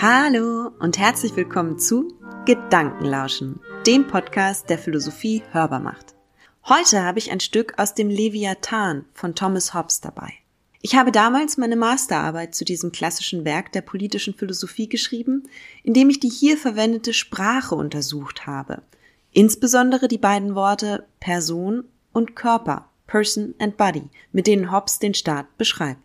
Hallo und herzlich willkommen zu Gedankenlauschen, dem Podcast, der Philosophie hörbar macht. Heute habe ich ein Stück aus dem Leviathan von Thomas Hobbes dabei. Ich habe damals meine Masterarbeit zu diesem klassischen Werk der politischen Philosophie geschrieben, indem ich die hier verwendete Sprache untersucht habe, insbesondere die beiden Worte Person und Körper, Person and Body, mit denen Hobbes den Staat beschreibt.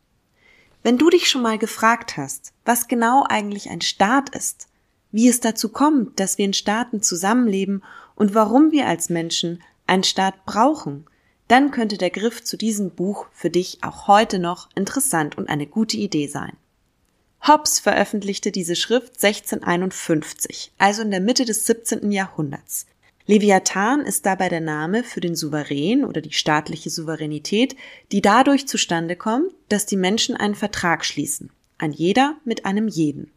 Wenn du dich schon mal gefragt hast, was genau eigentlich ein Staat ist, wie es dazu kommt, dass wir in Staaten zusammenleben und warum wir als Menschen einen Staat brauchen, dann könnte der Griff zu diesem Buch für dich auch heute noch interessant und eine gute Idee sein. Hobbes veröffentlichte diese Schrift 1651, also in der Mitte des 17. Jahrhunderts. Leviathan ist dabei der Name für den Souverän oder die staatliche Souveränität, die dadurch zustande kommt, dass die Menschen einen Vertrag schließen, ein jeder mit einem jeden.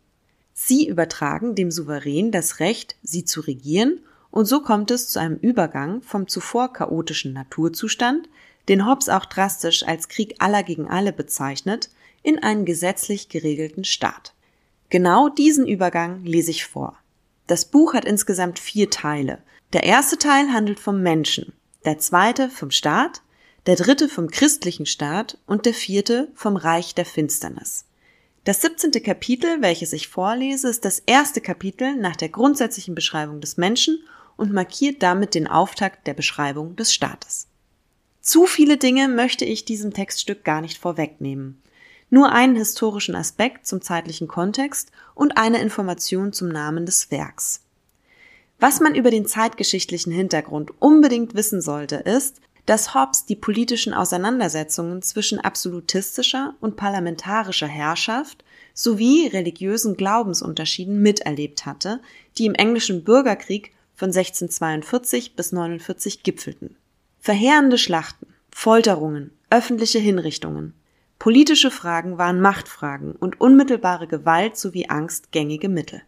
Sie übertragen dem Souverän das Recht, sie zu regieren, und so kommt es zu einem Übergang vom zuvor chaotischen Naturzustand, den Hobbes auch drastisch als Krieg aller gegen alle bezeichnet, in einen gesetzlich geregelten Staat. Genau diesen Übergang lese ich vor. Das Buch hat insgesamt vier Teile, der erste Teil handelt vom Menschen, der zweite vom Staat, der dritte vom christlichen Staat und der vierte vom Reich der Finsternis. Das 17. Kapitel, welches ich vorlese, ist das erste Kapitel nach der grundsätzlichen Beschreibung des Menschen und markiert damit den Auftakt der Beschreibung des Staates. Zu viele Dinge möchte ich diesem Textstück gar nicht vorwegnehmen. Nur einen historischen Aspekt zum zeitlichen Kontext und eine Information zum Namen des Werks. Was man über den zeitgeschichtlichen Hintergrund unbedingt wissen sollte, ist, dass Hobbes die politischen Auseinandersetzungen zwischen absolutistischer und parlamentarischer Herrschaft sowie religiösen Glaubensunterschieden miterlebt hatte, die im englischen Bürgerkrieg von 1642 bis 49 gipfelten. Verheerende Schlachten, Folterungen, öffentliche Hinrichtungen. Politische Fragen waren Machtfragen und unmittelbare Gewalt sowie Angst gängige Mittel.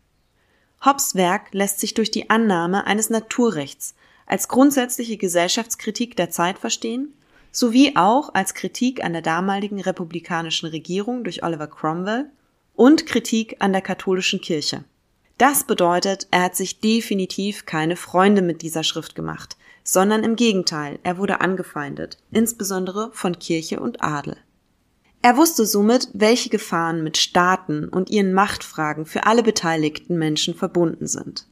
Hobbes Werk lässt sich durch die Annahme eines Naturrechts als grundsätzliche Gesellschaftskritik der Zeit verstehen, sowie auch als Kritik an der damaligen republikanischen Regierung durch Oliver Cromwell und Kritik an der katholischen Kirche. Das bedeutet, er hat sich definitiv keine Freunde mit dieser Schrift gemacht, sondern im Gegenteil, er wurde angefeindet, insbesondere von Kirche und Adel. Er wusste somit, welche Gefahren mit Staaten und ihren Machtfragen für alle beteiligten Menschen verbunden sind.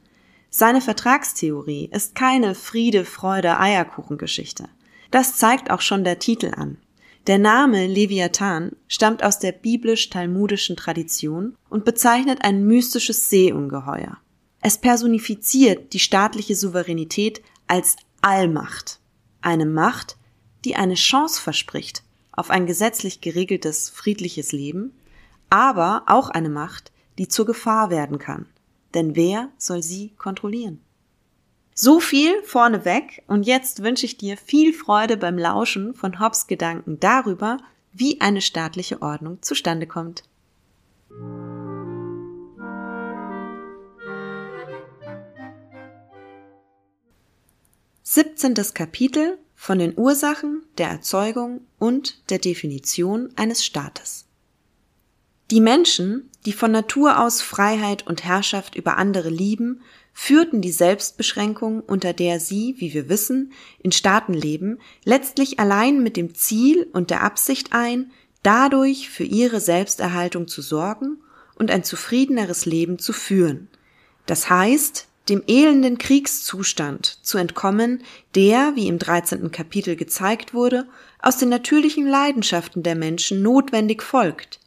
Seine Vertragstheorie ist keine Friede, Freude, Eierkuchengeschichte. Das zeigt auch schon der Titel an. Der Name Leviathan stammt aus der biblisch-talmudischen Tradition und bezeichnet ein mystisches Seeungeheuer. Es personifiziert die staatliche Souveränität als Allmacht. Eine Macht, die eine Chance verspricht, auf ein gesetzlich geregeltes, friedliches Leben, aber auch eine Macht, die zur Gefahr werden kann. Denn wer soll sie kontrollieren? So viel vorneweg und jetzt wünsche ich dir viel Freude beim Lauschen von Hobbes Gedanken darüber, wie eine staatliche Ordnung zustande kommt. Siebzehntes Kapitel von den Ursachen, der Erzeugung und der Definition eines Staates. Die Menschen, die von Natur aus Freiheit und Herrschaft über andere lieben, führten die Selbstbeschränkung, unter der sie, wie wir wissen, in Staaten leben, letztlich allein mit dem Ziel und der Absicht ein, dadurch für ihre Selbsterhaltung zu sorgen und ein zufriedeneres Leben zu führen. Das heißt, dem elenden Kriegszustand zu entkommen, der, wie im 13. Kapitel gezeigt wurde, aus den natürlichen Leidenschaften der Menschen notwendig folgt.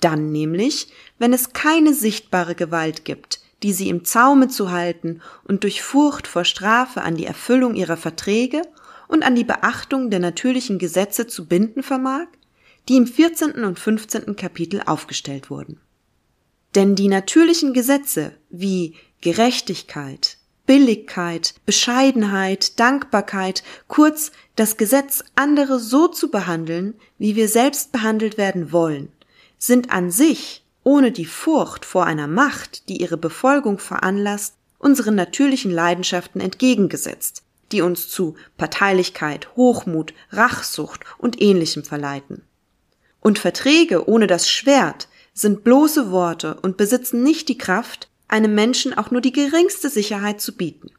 Dann nämlich, wenn es keine sichtbare Gewalt gibt, die sie im Zaume zu halten und durch Furcht vor Strafe an die Erfüllung ihrer Verträge und an die Beachtung der natürlichen Gesetze zu binden vermag, die im 14. und 15. Kapitel aufgestellt wurden. Denn die natürlichen Gesetze wie Gerechtigkeit, Billigkeit, Bescheidenheit, Dankbarkeit, kurz das Gesetz, andere so zu behandeln, wie wir selbst behandelt werden wollen, sind an sich, ohne die Furcht vor einer Macht, die ihre Befolgung veranlasst, unseren natürlichen Leidenschaften entgegengesetzt, die uns zu Parteilichkeit, Hochmut, Rachsucht und ähnlichem verleiten. Und Verträge ohne das Schwert sind bloße Worte und besitzen nicht die Kraft, einem Menschen auch nur die geringste Sicherheit zu bieten.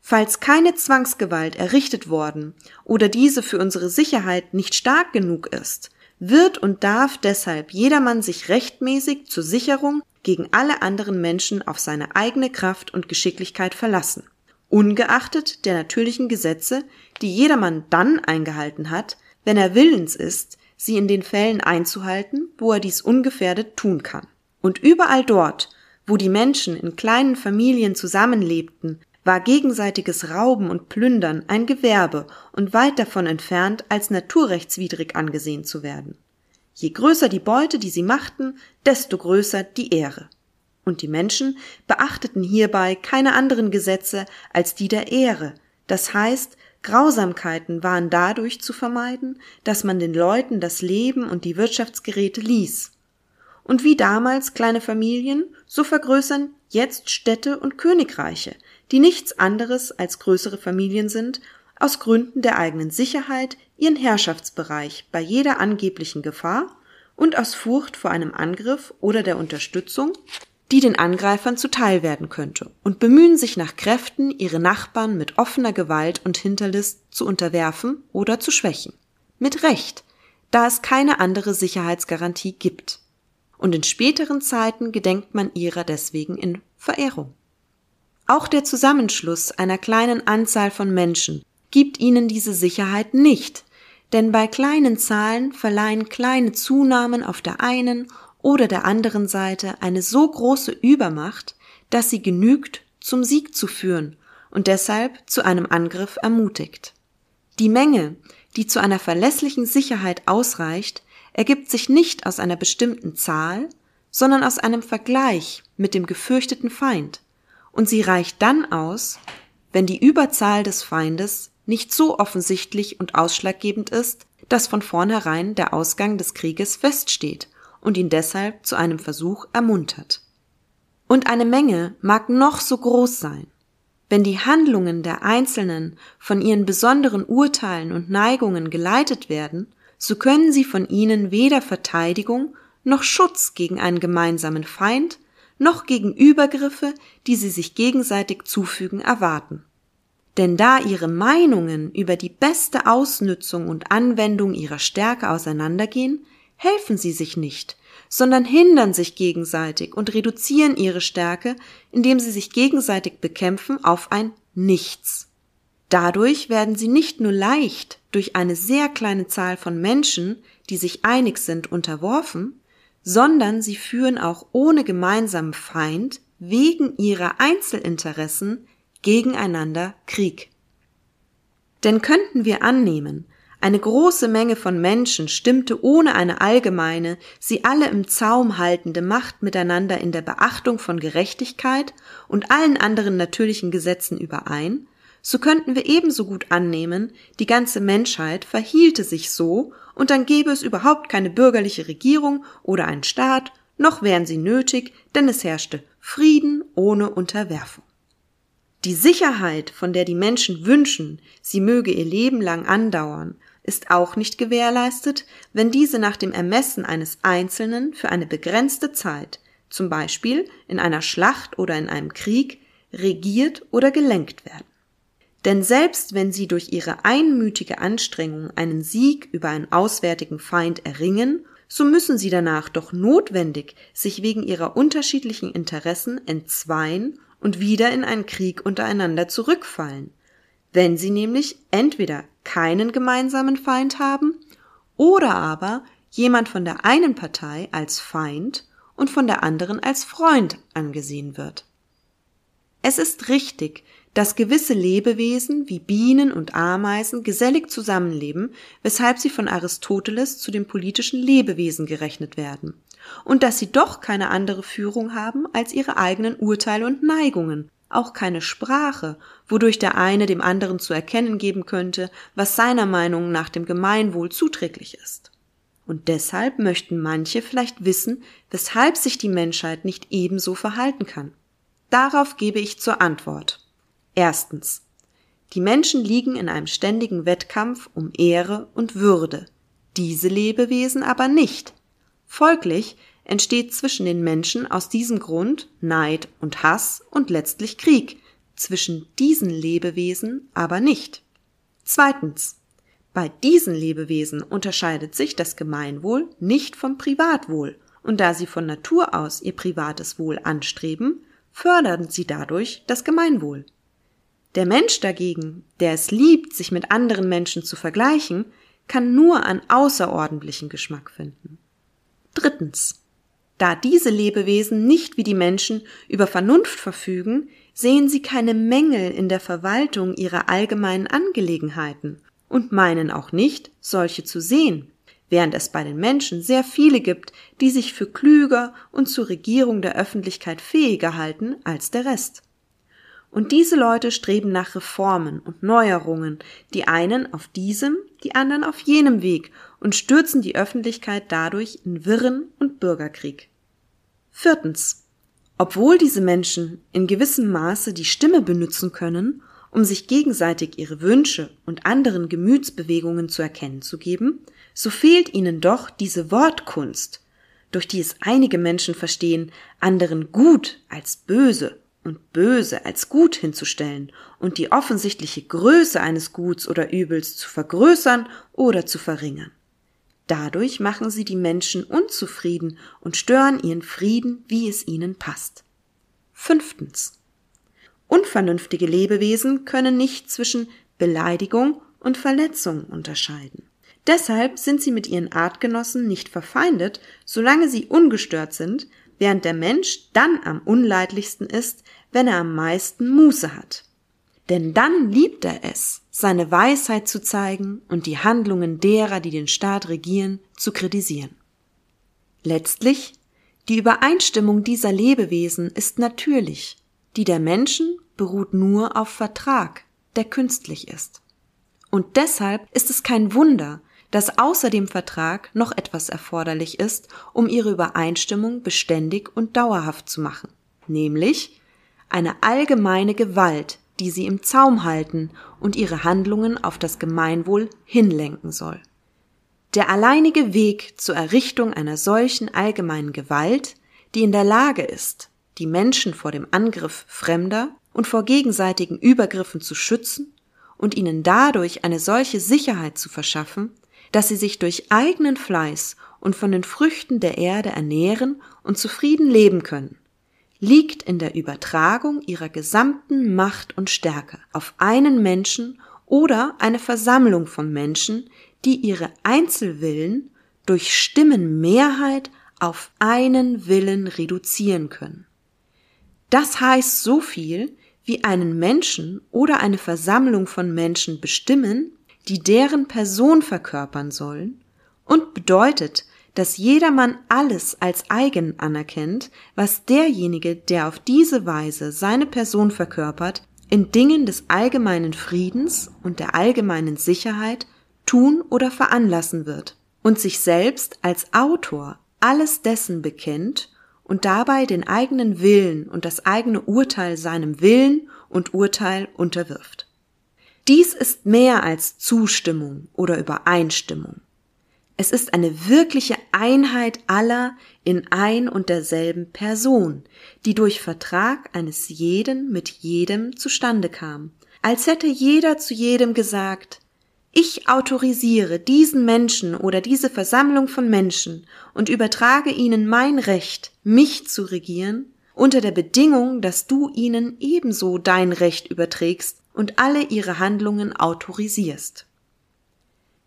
Falls keine Zwangsgewalt errichtet worden oder diese für unsere Sicherheit nicht stark genug ist, wird und darf deshalb jedermann sich rechtmäßig zur Sicherung gegen alle anderen Menschen auf seine eigene Kraft und Geschicklichkeit verlassen, ungeachtet der natürlichen Gesetze, die jedermann dann eingehalten hat, wenn er willens ist, sie in den Fällen einzuhalten, wo er dies ungefährdet tun kann. Und überall dort, wo die Menschen in kleinen Familien zusammenlebten, war gegenseitiges Rauben und Plündern ein Gewerbe und weit davon entfernt, als naturrechtswidrig angesehen zu werden. Je größer die Beute, die sie machten, desto größer die Ehre. Und die Menschen beachteten hierbei keine anderen Gesetze als die der Ehre, das heißt, Grausamkeiten waren dadurch zu vermeiden, dass man den Leuten das Leben und die Wirtschaftsgeräte ließ. Und wie damals kleine Familien, so vergrößern jetzt Städte und Königreiche, die nichts anderes als größere Familien sind, aus Gründen der eigenen Sicherheit ihren Herrschaftsbereich bei jeder angeblichen Gefahr und aus Furcht vor einem Angriff oder der Unterstützung, die den Angreifern zuteil werden könnte, und bemühen sich nach Kräften, ihre Nachbarn mit offener Gewalt und Hinterlist zu unterwerfen oder zu schwächen. Mit Recht, da es keine andere Sicherheitsgarantie gibt. Und in späteren Zeiten gedenkt man ihrer deswegen in Verehrung. Auch der Zusammenschluss einer kleinen Anzahl von Menschen gibt ihnen diese Sicherheit nicht, denn bei kleinen Zahlen verleihen kleine Zunahmen auf der einen oder der anderen Seite eine so große Übermacht, dass sie genügt, zum Sieg zu führen und deshalb zu einem Angriff ermutigt. Die Menge, die zu einer verlässlichen Sicherheit ausreicht, ergibt sich nicht aus einer bestimmten Zahl, sondern aus einem Vergleich mit dem gefürchteten Feind und sie reicht dann aus, wenn die Überzahl des Feindes nicht so offensichtlich und ausschlaggebend ist, dass von vornherein der Ausgang des Krieges feststeht und ihn deshalb zu einem Versuch ermuntert. Und eine Menge mag noch so groß sein. Wenn die Handlungen der Einzelnen von ihren besonderen Urteilen und Neigungen geleitet werden, so können sie von ihnen weder Verteidigung noch Schutz gegen einen gemeinsamen Feind noch gegen Übergriffe, die sie sich gegenseitig zufügen, erwarten. Denn da ihre Meinungen über die beste Ausnützung und Anwendung ihrer Stärke auseinandergehen, helfen sie sich nicht, sondern hindern sich gegenseitig und reduzieren ihre Stärke, indem sie sich gegenseitig bekämpfen auf ein Nichts. Dadurch werden sie nicht nur leicht durch eine sehr kleine Zahl von Menschen, die sich einig sind, unterworfen, sondern sie führen auch ohne gemeinsamen Feind wegen ihrer Einzelinteressen gegeneinander Krieg. Denn könnten wir annehmen, eine große Menge von Menschen stimmte ohne eine allgemeine, sie alle im Zaum haltende Macht miteinander in der Beachtung von Gerechtigkeit und allen anderen natürlichen Gesetzen überein, so könnten wir ebenso gut annehmen, die ganze Menschheit verhielte sich so, und dann gäbe es überhaupt keine bürgerliche Regierung oder einen Staat, noch wären sie nötig, denn es herrschte Frieden ohne Unterwerfung. Die Sicherheit, von der die Menschen wünschen, sie möge ihr Leben lang andauern, ist auch nicht gewährleistet, wenn diese nach dem Ermessen eines Einzelnen für eine begrenzte Zeit, zum Beispiel in einer Schlacht oder in einem Krieg, regiert oder gelenkt werden. Denn selbst wenn sie durch ihre einmütige Anstrengung einen Sieg über einen auswärtigen Feind erringen, so müssen sie danach doch notwendig sich wegen ihrer unterschiedlichen Interessen entzweien und wieder in einen Krieg untereinander zurückfallen, wenn sie nämlich entweder keinen gemeinsamen Feind haben oder aber jemand von der einen Partei als Feind und von der anderen als Freund angesehen wird. Es ist richtig, dass gewisse Lebewesen wie Bienen und Ameisen gesellig zusammenleben, weshalb sie von Aristoteles zu den politischen Lebewesen gerechnet werden, und dass sie doch keine andere Führung haben als ihre eigenen Urteile und Neigungen, auch keine Sprache, wodurch der eine dem anderen zu erkennen geben könnte, was seiner Meinung nach dem Gemeinwohl zuträglich ist. Und deshalb möchten manche vielleicht wissen, weshalb sich die Menschheit nicht ebenso verhalten kann. Darauf gebe ich zur Antwort. Erstens. Die Menschen liegen in einem ständigen Wettkampf um Ehre und Würde, diese Lebewesen aber nicht. Folglich entsteht zwischen den Menschen aus diesem Grund Neid und Hass und letztlich Krieg, zwischen diesen Lebewesen aber nicht. Zweitens. Bei diesen Lebewesen unterscheidet sich das Gemeinwohl nicht vom Privatwohl, und da sie von Natur aus ihr privates Wohl anstreben, fördern sie dadurch das Gemeinwohl. Der Mensch dagegen, der es liebt, sich mit anderen Menschen zu vergleichen, kann nur an außerordentlichen Geschmack finden. Drittens. Da diese Lebewesen nicht wie die Menschen über Vernunft verfügen, sehen sie keine Mängel in der Verwaltung ihrer allgemeinen Angelegenheiten und meinen auch nicht, solche zu sehen, während es bei den Menschen sehr viele gibt, die sich für klüger und zur Regierung der Öffentlichkeit fähiger halten als der Rest. Und diese Leute streben nach Reformen und Neuerungen, die einen auf diesem, die anderen auf jenem Weg und stürzen die Öffentlichkeit dadurch in Wirren und Bürgerkrieg. Viertens. Obwohl diese Menschen in gewissem Maße die Stimme benutzen können, um sich gegenseitig ihre Wünsche und anderen Gemütsbewegungen zu erkennen zu geben, so fehlt ihnen doch diese Wortkunst, durch die es einige Menschen verstehen, anderen gut als böse und böse als gut hinzustellen und die offensichtliche Größe eines Guts oder Übels zu vergrößern oder zu verringern. Dadurch machen sie die Menschen unzufrieden und stören ihren Frieden, wie es ihnen passt. Fünftens. Unvernünftige Lebewesen können nicht zwischen Beleidigung und Verletzung unterscheiden. Deshalb sind sie mit ihren Artgenossen nicht verfeindet, solange sie ungestört sind, während der Mensch dann am unleidlichsten ist, wenn er am meisten Muße hat. Denn dann liebt er es, seine Weisheit zu zeigen und die Handlungen derer, die den Staat regieren, zu kritisieren. Letztlich, die Übereinstimmung dieser Lebewesen ist natürlich, die der Menschen beruht nur auf Vertrag, der künstlich ist. Und deshalb ist es kein Wunder, dass außer dem Vertrag noch etwas erforderlich ist, um ihre Übereinstimmung beständig und dauerhaft zu machen, nämlich eine allgemeine Gewalt, die sie im Zaum halten und ihre Handlungen auf das Gemeinwohl hinlenken soll. Der alleinige Weg zur Errichtung einer solchen allgemeinen Gewalt, die in der Lage ist, die Menschen vor dem Angriff Fremder und vor gegenseitigen Übergriffen zu schützen und ihnen dadurch eine solche Sicherheit zu verschaffen, dass sie sich durch eigenen Fleiß und von den Früchten der Erde ernähren und zufrieden leben können, liegt in der Übertragung ihrer gesamten Macht und Stärke auf einen Menschen oder eine Versammlung von Menschen, die ihre Einzelwillen durch Stimmenmehrheit auf einen Willen reduzieren können. Das heißt so viel, wie einen Menschen oder eine Versammlung von Menschen bestimmen, die deren Person verkörpern sollen, und bedeutet, dass jedermann alles als eigen anerkennt, was derjenige, der auf diese Weise seine Person verkörpert, in Dingen des allgemeinen Friedens und der allgemeinen Sicherheit tun oder veranlassen wird und sich selbst als Autor alles dessen bekennt und dabei den eigenen Willen und das eigene Urteil seinem Willen und Urteil unterwirft. Dies ist mehr als Zustimmung oder Übereinstimmung. Es ist eine wirkliche Einheit aller in ein und derselben Person, die durch Vertrag eines jeden mit jedem zustande kam, als hätte jeder zu jedem gesagt, ich autorisiere diesen Menschen oder diese Versammlung von Menschen und übertrage ihnen mein Recht, mich zu regieren, unter der Bedingung, dass du ihnen ebenso dein Recht überträgst und alle ihre Handlungen autorisierst.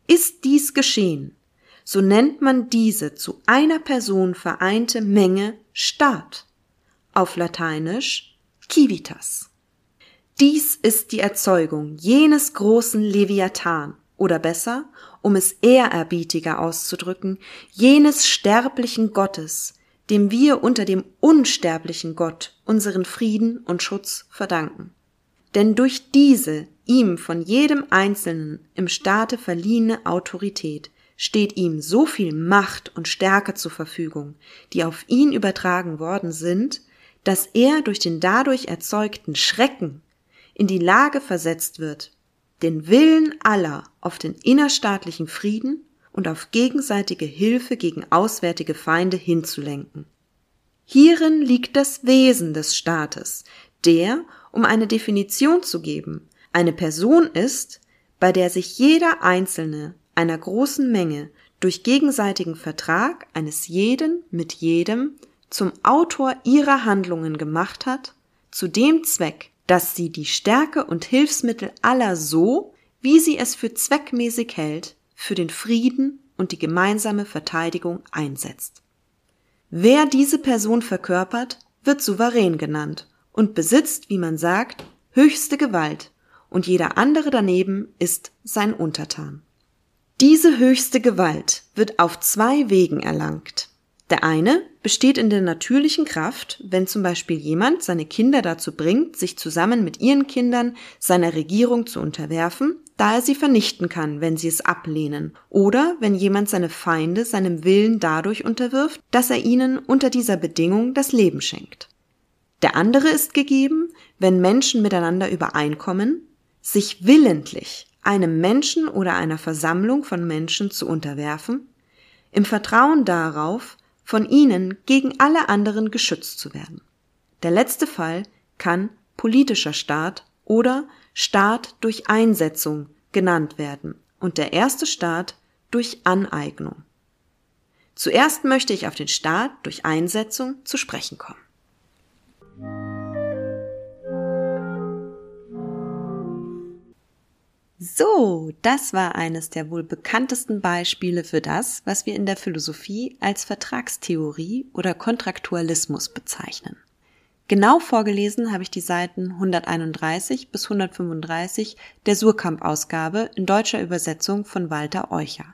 Ist dies geschehen, so nennt man diese zu einer Person vereinte Menge Staat, auf Lateinisch civitas. Dies ist die Erzeugung jenes großen Leviathan, oder besser, um es ehrerbietiger auszudrücken, jenes sterblichen Gottes, dem wir unter dem unsterblichen Gott unseren Frieden und Schutz verdanken. Denn durch diese ihm von jedem Einzelnen im Staate verliehene Autorität steht ihm so viel Macht und Stärke zur Verfügung, die auf ihn übertragen worden sind, dass er durch den dadurch erzeugten Schrecken in die Lage versetzt wird, den Willen aller auf den innerstaatlichen Frieden und auf gegenseitige Hilfe gegen auswärtige Feinde hinzulenken. Hierin liegt das Wesen des Staates, der, um eine Definition zu geben, eine Person ist, bei der sich jeder Einzelne einer großen Menge durch gegenseitigen Vertrag eines jeden mit jedem zum Autor ihrer Handlungen gemacht hat, zu dem Zweck, dass sie die Stärke und Hilfsmittel aller so, wie sie es für zweckmäßig hält, für den Frieden und die gemeinsame Verteidigung einsetzt. Wer diese Person verkörpert, wird souverän genannt und besitzt, wie man sagt, höchste Gewalt, und jeder andere daneben ist sein Untertan. Diese höchste Gewalt wird auf zwei Wegen erlangt. Der eine besteht in der natürlichen Kraft, wenn zum Beispiel jemand seine Kinder dazu bringt, sich zusammen mit ihren Kindern seiner Regierung zu unterwerfen, da er sie vernichten kann, wenn sie es ablehnen, oder wenn jemand seine Feinde seinem Willen dadurch unterwirft, dass er ihnen unter dieser Bedingung das Leben schenkt. Der andere ist gegeben, wenn Menschen miteinander übereinkommen, sich willentlich einem Menschen oder einer Versammlung von Menschen zu unterwerfen, im Vertrauen darauf, von ihnen gegen alle anderen geschützt zu werden. Der letzte Fall kann politischer Staat oder Staat durch Einsetzung genannt werden und der erste Staat durch Aneignung. Zuerst möchte ich auf den Staat durch Einsetzung zu sprechen kommen. So, das war eines der wohl bekanntesten Beispiele für das, was wir in der Philosophie als Vertragstheorie oder Kontraktualismus bezeichnen. Genau vorgelesen habe ich die Seiten 131 bis 135 der Surkamp-Ausgabe in deutscher Übersetzung von Walter Eucher.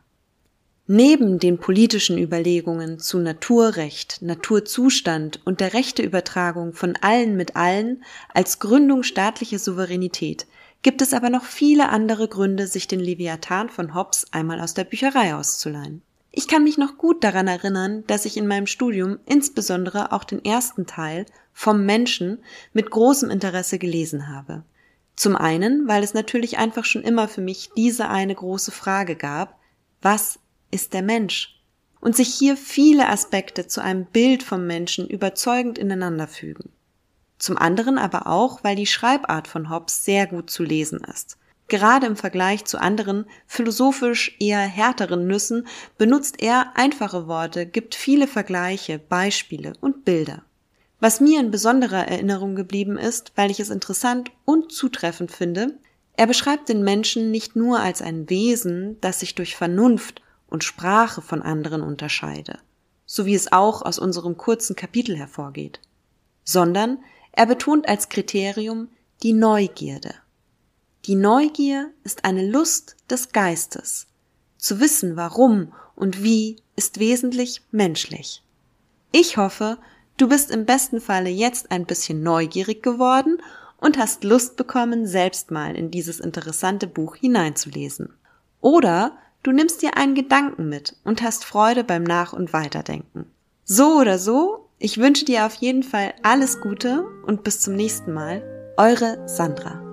Neben den politischen Überlegungen zu Naturrecht, Naturzustand und der Rechteübertragung von allen mit allen als Gründung staatlicher Souveränität gibt es aber noch viele andere Gründe, sich den Leviathan von Hobbes einmal aus der Bücherei auszuleihen. Ich kann mich noch gut daran erinnern, dass ich in meinem Studium insbesondere auch den ersten Teil vom Menschen mit großem Interesse gelesen habe. Zum einen, weil es natürlich einfach schon immer für mich diese eine große Frage gab, was ist der Mensch? Und sich hier viele Aspekte zu einem Bild vom Menschen überzeugend ineinander fügen. Zum anderen aber auch, weil die Schreibart von Hobbes sehr gut zu lesen ist. Gerade im Vergleich zu anderen philosophisch eher härteren Nüssen benutzt er einfache Worte, gibt viele Vergleiche, Beispiele und Bilder. Was mir in besonderer Erinnerung geblieben ist, weil ich es interessant und zutreffend finde, er beschreibt den Menschen nicht nur als ein Wesen, das sich durch Vernunft und Sprache von anderen unterscheide, so wie es auch aus unserem kurzen Kapitel hervorgeht, sondern er betont als Kriterium die Neugierde. Die Neugier ist eine Lust des Geistes. Zu wissen, warum und wie, ist wesentlich menschlich. Ich hoffe, du bist im besten Falle jetzt ein bisschen neugierig geworden und hast Lust bekommen, selbst mal in dieses interessante Buch hineinzulesen. Oder du nimmst dir einen Gedanken mit und hast Freude beim Nach- und Weiterdenken. So oder so, ich wünsche dir auf jeden Fall alles Gute und bis zum nächsten Mal. Eure Sandra.